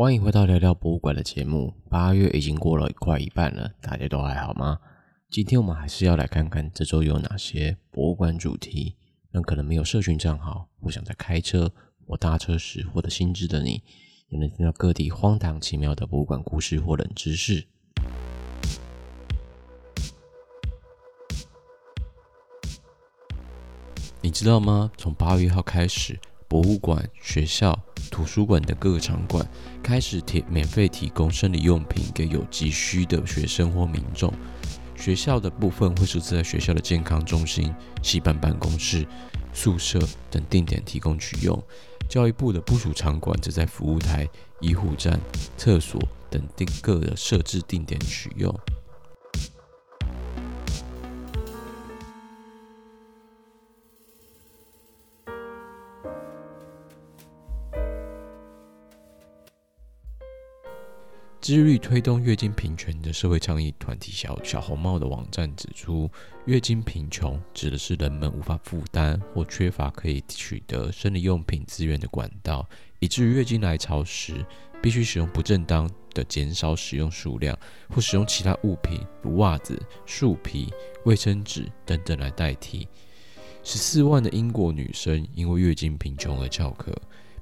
欢迎回到聊聊博物馆的节目。八月已经过了快一半了，大家都还好吗？今天我们还是要来看看这周有哪些博物馆主题，让可能没有社群账号，不想在开车或搭车时获得新知的你，也能听到各地荒唐奇妙的博物馆故事或冷知识。你知道吗？从八月一号开始，博物馆、学校、图书馆的各个场馆开始提免费提供生理用品给有急需的学生或民众。学校的部分会设置在学校的健康中心、系办办公室、宿舍等定点提供取用。教育部的部署场馆则在服务台、医护站、厕所等定各的设置定点取用。致力推动月经平权的社会倡议团体小小红帽的网站指出，月经贫穷指的是人们无法负担或缺乏可以取得生理用品资源的管道，以至于月经来潮时必须使用不正当的减少使用数量，或使用其他物品如袜子、树皮、卫生纸等等来代替。十四万的英国女生因为月经贫穷而翘课。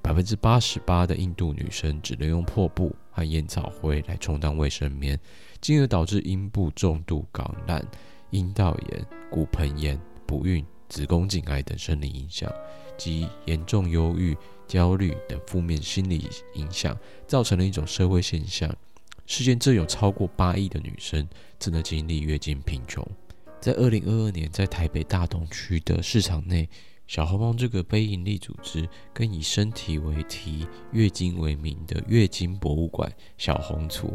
百分之八十八的印度女生只能用破布和烟草灰来充当卫生棉，进而导致阴部重度感染、阴道炎、骨盆炎、不孕、子宫颈癌等生理影响，及严重忧郁、焦虑等负面心理影响，造成了一种社会现象：世界正有超过八亿的女生正在经历月经贫穷。在二零二二年，在台北大同区的市场内。小红帽这个非营利组织跟以身体为题、月经为名的月经博物馆小红厨，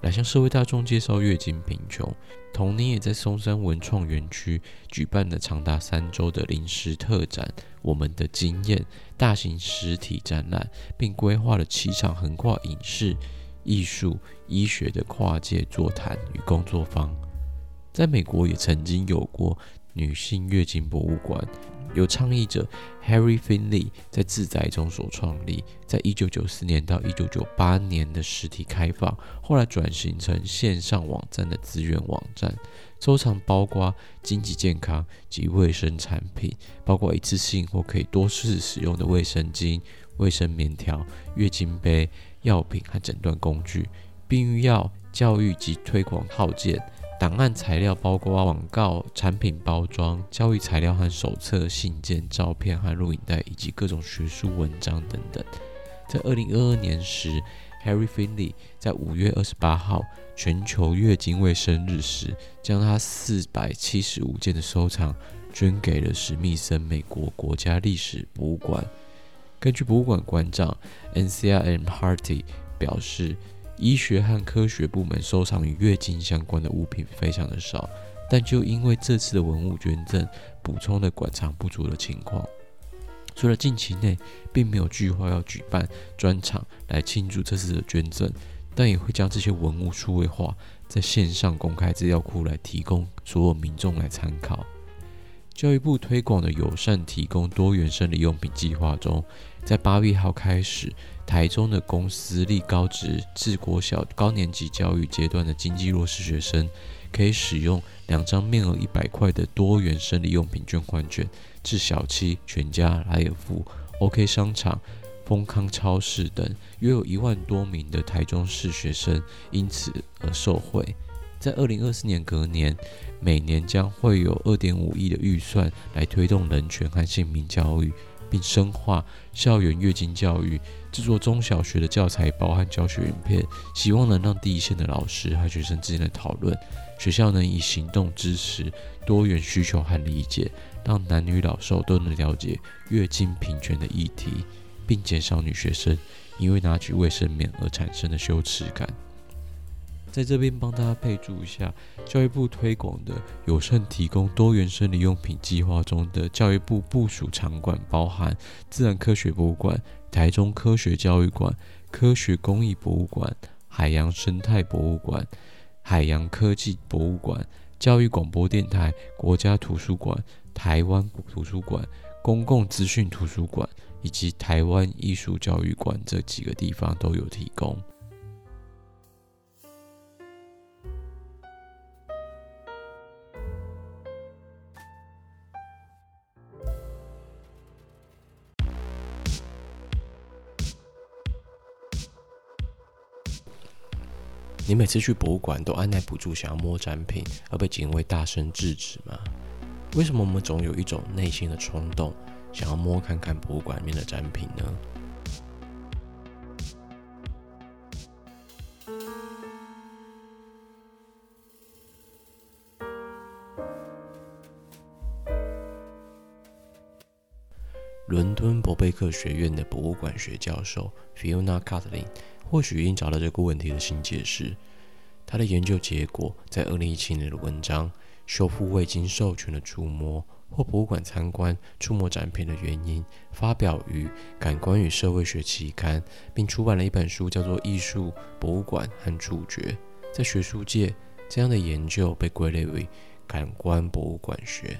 来向社会大众介绍月经贫穷。同年也在松山文创园区举办了长达三周的临时特展《我们的经验》大型实体展览，并规划了七场横跨影视、艺术、医学的跨界座谈与工作坊。在美国也曾经有过女性月经博物馆。由倡议者 Harry Finley 在自宅中所创立，在一九九四年到一九九八年的实体开放，后来转型成线上网站的资源网站，收藏包括经济健康及卫生产品，包括一次性或可以多次使用的卫生巾、卫生棉条、月经杯、药品和诊断工具、避孕药、教育及推广套件。档案材料包括广告、产品包装、教育材料和手册、信件、照片和录影带，以及各种学术文章等等。在二零二二年时，Harry Finley 在五月二十八号全球月经卫生日时，将他四百七十五件的收藏捐给了史密森美国国家历史博物馆。根据博物馆馆长 Anthea M. Harty 表示。医学和科学部门收藏与月经相关的物品非常的少，但就因为这次的文物捐赠，补充了馆藏不足的情况。除了近期内并没有计划要举办专场来庆祝这次的捐赠，但也会将这些文物数位化，在线上公开资料库来提供所有民众来参考。教育部推广的友善提供多元生理用品计划中，在八月一号开始，台中的公私立高职至国小高年级教育阶段的经济弱势学生，可以使用两张面额一百块的多元生理用品捐换券，至小七、全家、莱尔富、OK 商场、丰康超市等，约有一万多名的台中市学生因此而受惠。在二零二四年隔年，每年将会有二点五亿的预算来推动人权和性平教育，并深化校园月经教育，制作中小学的教材包和教学影片，希望能让第一线的老师和学生之间的讨论，学校能以行动支持多元需求和理解，让男女老少都能了解月经平权的议题，并减少女学生因为拿取卫生棉而产生的羞耻感。在这边帮大家备注一下，教育部推广的友善提供多元生理用品计划中的教育部部署场馆包含自然科学博物馆、台中科学教育馆、科学工艺博物馆、海洋生态博物馆、海洋科技博物馆、教育广播电台、国家图书馆、台湾图书馆、公共资讯图书馆、以及台湾艺术教育馆这几个地方都有提供。你每次去博物馆都按捺不住想要摸展品，而被警卫大声制止吗？为什么我们总有一种内心的冲动，想要摸看看博物馆里面的展品呢？伦敦伯贝克学院的博物馆学教授 Fiona Catlin 或许已经找到这个问题的新解释。他的研究结果在2017年的文章《修复未经授权的触摸或博物馆参观触摸展品的原因》发表于《感官与社会学》期刊，并出版了一本书，叫做《艺术、博物馆和触觉》。在学术界，这样的研究被归类为感官博物馆学。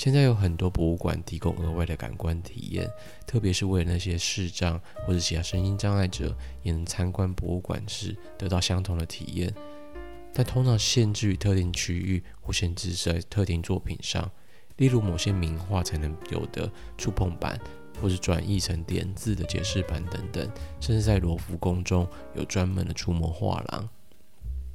现在有很多博物馆提供额外的感官体验，特别是为了那些视障或者其他身心障碍者，也能参观博物馆时得到相同的体验。但通常限制于特定区域或限制在特定作品上，例如某些名画才能有的触碰板，或是转译成点字的解释板等等，甚至在罗浮宫中有专门的触摸画廊。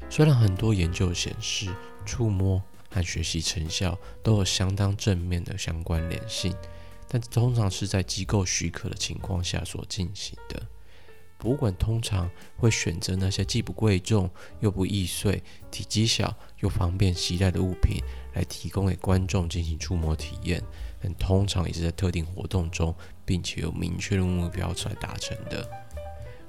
虽然很多研究显示触摸和学习成效都有相当正面的相关联性，但通常是在机构许可的情况下所进行的。博物馆通常会选择那些既不贵重又不易碎、体积小又方便携带的物品来提供给观众进行触摸体验，但通常也是在特定活动中，并且有明确的目标来达成的。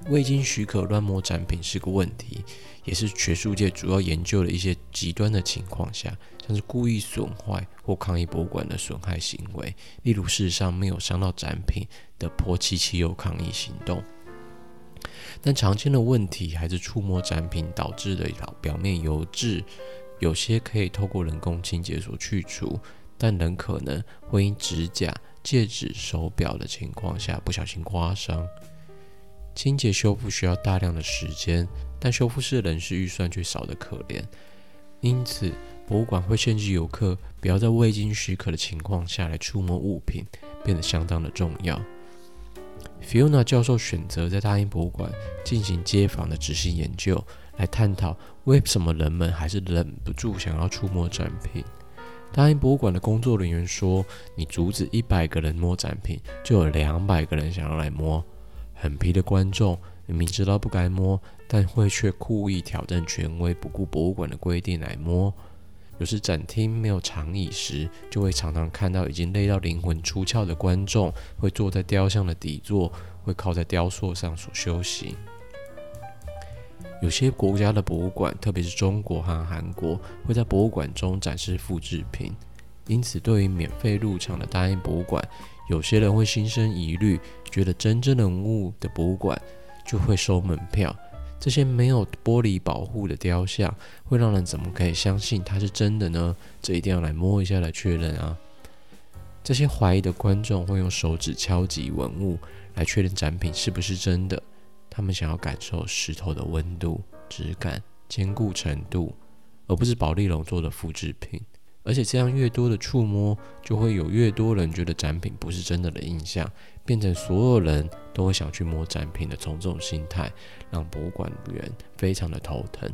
未经许可乱摸展品是个问题，也是学术界主要研究的一些极端的情况下，像是故意损坏或抗议博物馆的损害行为，例如事实上没有伤到展品的泼漆漆油抗议行动。但常见的问题还是触摸展品导致的表面油渍，有些可以透过人工清洁所去除，但仍可能会因指甲、戒指、手表的情况下不小心刮伤。清洁修复需要大量的时间，但修复师的人事预算却少得可怜。因此，博物馆会限制游客不要在未经许可的情况下来触摸物品，变得相当的重要。Fiona 教授选择在大英博物馆进行街访的执行研究，来探讨为什么人们还是忍不住想要触摸展品。大英博物馆的工作人员说：“你阻止一百个人摸展品，就有两百个人想要来摸。”很皮的观众明明知道不该摸，但会却故意挑战权威，不顾博物馆的规定来摸。有时展厅没有长椅时，就会常常看到已经累到灵魂出窍的观众，会坐在雕像的底座，会靠在雕塑上所休息。有些国家的博物馆，特别是中国和韩国，会在博物馆中展示复制品，因此对于免费入场的大英博物馆，有些人会心生疑虑，觉得真正人物的博物馆就会收门票。这些没有玻璃保护的雕像，会让人怎么可以相信它是真的呢？这一定要来摸一下来确认啊！这些怀疑的观众会用手指敲击文物来确认展品是不是真的。他们想要感受石头的温度、质感、坚固程度，而不是保丽龙做的复制品。而且这样越多的触摸，就会有越多人觉得展品不是真的的印象，变成所有人都会想去摸展品的从众心态，让博物馆员非常的头疼。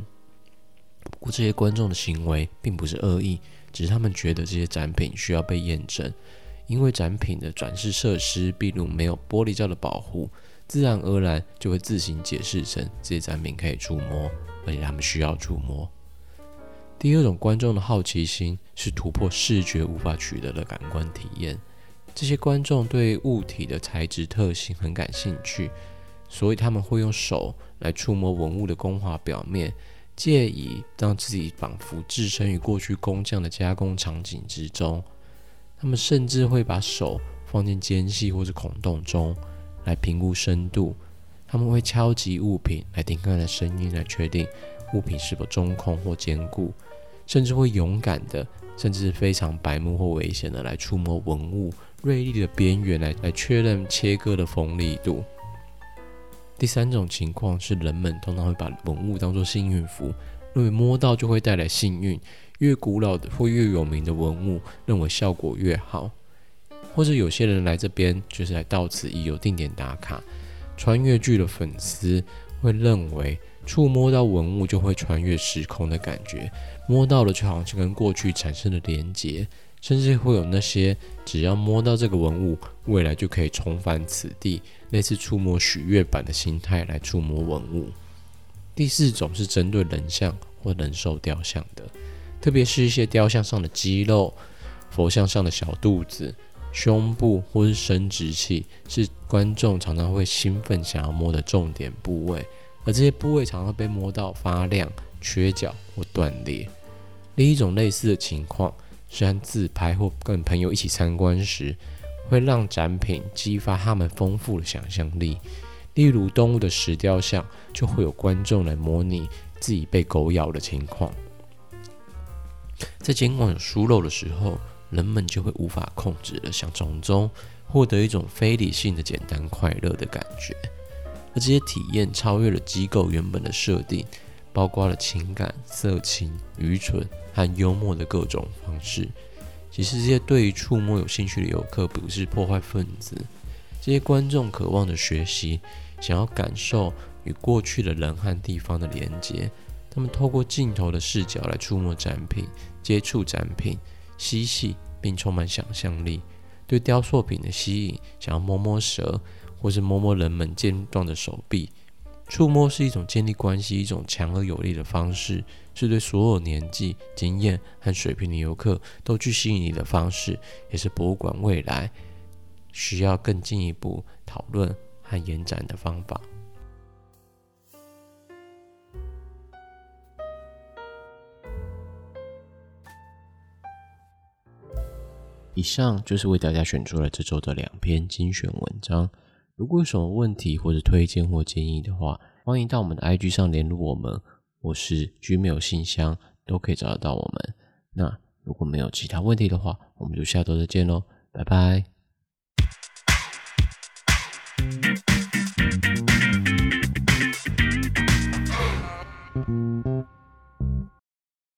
不过这些观众的行为并不是恶意，只是他们觉得这些展品需要被验证，因为展品的展示设施毕竟没有玻璃罩的保护，自然而然就会自行解释成这些展品可以触摸，而且他们需要触摸。第二种观众的好奇心是突破视觉无法取得的感官体验。这些观众对物体的材质特性很感兴趣，所以他们会用手来触摸文物的光滑表面，借以让自己仿佛置身于过去工匠的加工场景之中。他们甚至会把手放进间隙或是孔洞中来评估深度。他们会敲击物品来听看的声音，来确定物品是否中空或坚固。甚至会勇敢的，甚至是非常白目或危险的来触摸文物，锐利的边缘来来确认切割的锋利度。第三种情况是，人们通常会把文物当作幸运符，认为摸到就会带来幸运。越古老的或越有名的文物，认为效果越好。或者有些人来这边就是来到此一游、定点打卡。穿越剧的粉丝会认为，触摸到文物就会穿越时空的感觉，摸到了就好像跟过去产生了连结，甚至会有那些只要摸到这个文物，未来就可以重返此地，类似触摸许愿板的心态来触摸文物。第四种是针对人像或人兽雕像的。特别是一些雕像上的肌肉、佛像上的小肚子、胸部或是生殖器，是观众常常会兴奋想要摸的重点部位，而这些部位常常被摸到发亮、缺角或断裂。另一种类似的情况是和自拍或跟朋友一起参观时，会让展品激发他们丰富的想象力。例如动物的石雕像，就会有观众来模拟自己被狗咬的情况。在监管有疏漏的时候，人们就会无法控制的想从中获得一种非理性的简单快乐的感觉，而这些体验超越了机构原本的设定，包括了情感、色情、愚蠢和幽默的各种方式。其实这些对于触摸有兴趣的游客不是破坏分子，这些观众渴望的学习，想要感受与过去的人和地方的连接。他们透过镜头的视角来触摸展品、接触展品、嬉戏，并充满想象力。对雕塑品的吸引，想要摸摸蛇，或是摸摸人们健壮的手臂。触摸是一种建立关系、一种强而有力的方式，是对所有年纪、经验和水平的游客都具吸引力的方式，也是博物馆未来需要更进一步讨论和延展的方法。以上就是为大家选出了这周的两篇精选文章。如果有什么问题或者推荐或建议的话，欢迎到我们的 IG 上联络我们，或是 Gmail 信箱都可以找得到我们。那如果没有其他问题的话，我们就下周再见喽，拜拜。